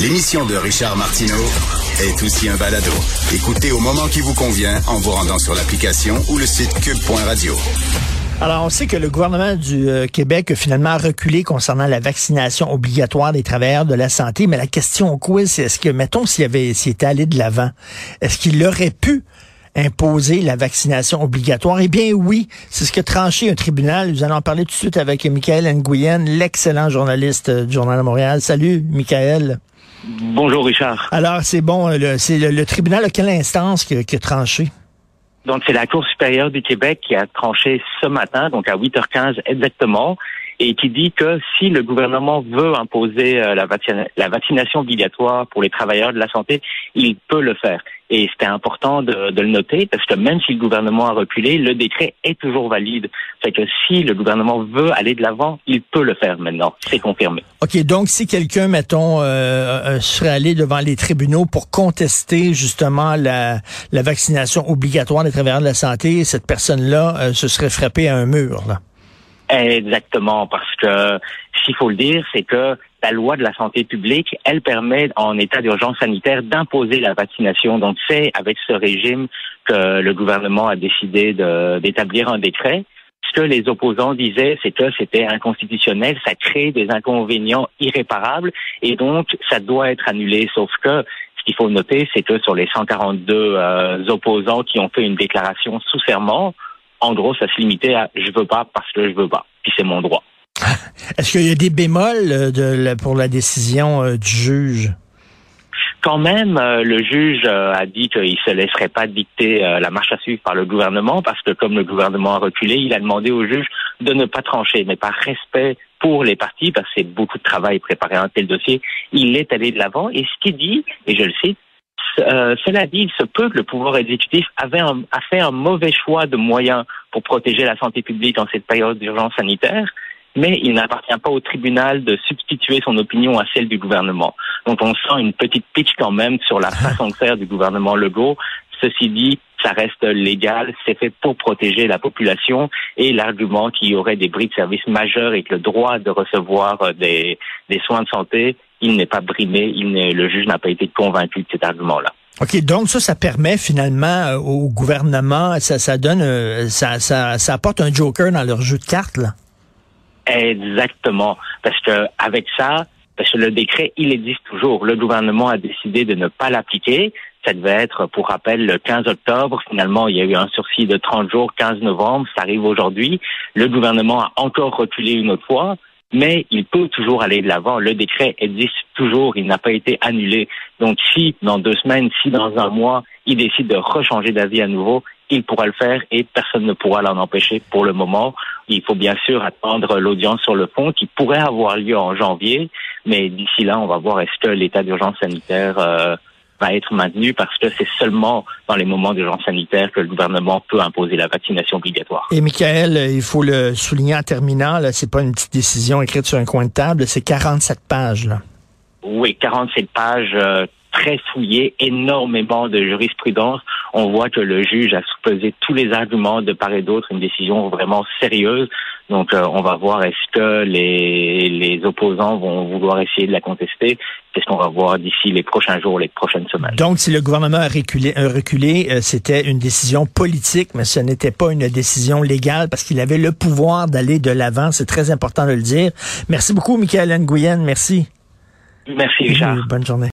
L'émission de Richard Martineau est aussi un balado. Écoutez au moment qui vous convient en vous rendant sur l'application ou le site cube.radio. Alors, on sait que le gouvernement du euh, Québec a finalement reculé concernant la vaccination obligatoire des travailleurs de la santé, mais la question au quiz, c'est est-ce que, mettons, s'il avait, s'il était allé de l'avant, est-ce qu'il aurait pu imposer la vaccination obligatoire? Eh bien oui, c'est ce que tranché un tribunal. Nous allons en parler tout de suite avec Michael Nguyen, l'excellent journaliste du Journal de Montréal. Salut, Michael. Bonjour Richard. Alors, c'est bon, le, c'est le, le, tribunal à quelle instance qui, qui a tranché? Donc, c'est la Cour supérieure du Québec qui a tranché ce matin, donc à 8h15 exactement, et qui dit que si le gouvernement veut imposer euh, la, vaccina la vaccination obligatoire pour les travailleurs de la santé, il peut le faire. Et c'était important de, de, le noter parce que même si le gouvernement a reculé, le décret est toujours valide. Fait que si le gouvernement veut aller de l'avant, il peut le faire maintenant. C'est confirmé. OK, donc si quelqu'un, mettons, euh, euh, serait allé devant les tribunaux pour contester justement la, la vaccination obligatoire des travailleurs de la santé, cette personne-là euh, se serait frappée à un mur, là. Exactement, parce que s'il faut le dire, c'est que la loi de la santé publique, elle permet en état d'urgence sanitaire d'imposer la vaccination. Donc c'est avec ce régime que le gouvernement a décidé d'établir un décret. Ce que les opposants disaient, c'est que c'était inconstitutionnel, ça crée des inconvénients irréparables et donc ça doit être annulé. Sauf que ce qu'il faut noter, c'est que sur les 142 euh, opposants qui ont fait une déclaration sous serment, en gros, ça se limitait à je veux pas parce que je veux pas, puis c'est mon droit. Est-ce qu'il y a des bémols de, pour la décision euh, du juge? Quand même, euh, le juge euh, a dit qu'il se laisserait pas dicter la marche à suivre par le gouvernement parce que comme le gouvernement a reculé, il a demandé au juge de ne pas trancher, mais par respect pour les partis, parce que c'est beaucoup de travail préparer un tel dossier, il est allé de l'avant et ce qu'il dit, et je le cite, euh, cela dit, il se peut que le pouvoir exécutif avait un, a fait un mauvais choix de moyens pour protéger la santé publique en cette période d'urgence sanitaire, mais il n'appartient pas au tribunal de substituer son opinion à celle du gouvernement. Donc on sent une petite pitch quand même sur la façon de faire du gouvernement Legault. Ceci dit, ça reste légal, c'est fait pour protéger la population et l'argument qu'il y aurait des bris de service majeurs et que le droit de recevoir euh, des, des soins de santé, il n'est pas brimé, il le juge n'a pas été convaincu de cet argument-là. OK, donc ça, ça permet finalement euh, au gouvernement, ça, ça donne, euh, ça, ça, ça apporte un joker dans leur jeu de cartes, là? Exactement. Parce que avec ça, parce que le décret, il existe toujours. Le gouvernement a décidé de ne pas l'appliquer. Ça devait être, pour rappel, le 15 octobre. Finalement, il y a eu un sursis de 30 jours, 15 novembre. Ça arrive aujourd'hui. Le gouvernement a encore reculé une autre fois, mais il peut toujours aller de l'avant. Le décret existe toujours. Il n'a pas été annulé. Donc, si dans deux semaines, si dans un mois, il décide de rechanger d'avis à nouveau, il pourra le faire et personne ne pourra l'en empêcher pour le moment. Il faut bien sûr attendre l'audience sur le fond qui pourrait avoir lieu en janvier, mais d'ici là, on va voir est-ce que l'état d'urgence sanitaire euh, va être maintenu parce que c'est seulement dans les moments d'urgence sanitaire que le gouvernement peut imposer la vaccination obligatoire. Et Michael, il faut le souligner en terminant, c'est pas une petite décision écrite sur un coin de table, c'est 47 pages. Là. Oui, 47 pages. Euh, très fouillé, énormément de jurisprudence. On voit que le juge a sous-pesé tous les arguments de part et d'autre, une décision vraiment sérieuse. Donc, euh, on va voir est-ce que les, les opposants vont vouloir essayer de la contester. C'est ce qu'on va voir d'ici les prochains jours, les prochaines semaines. Donc, si le gouvernement a reculé, a reculé euh, c'était une décision politique, mais ce n'était pas une décision légale parce qu'il avait le pouvoir d'aller de l'avant. C'est très important de le dire. Merci beaucoup, Michael Nguyen. Merci. Merci, Richard. Bonne journée.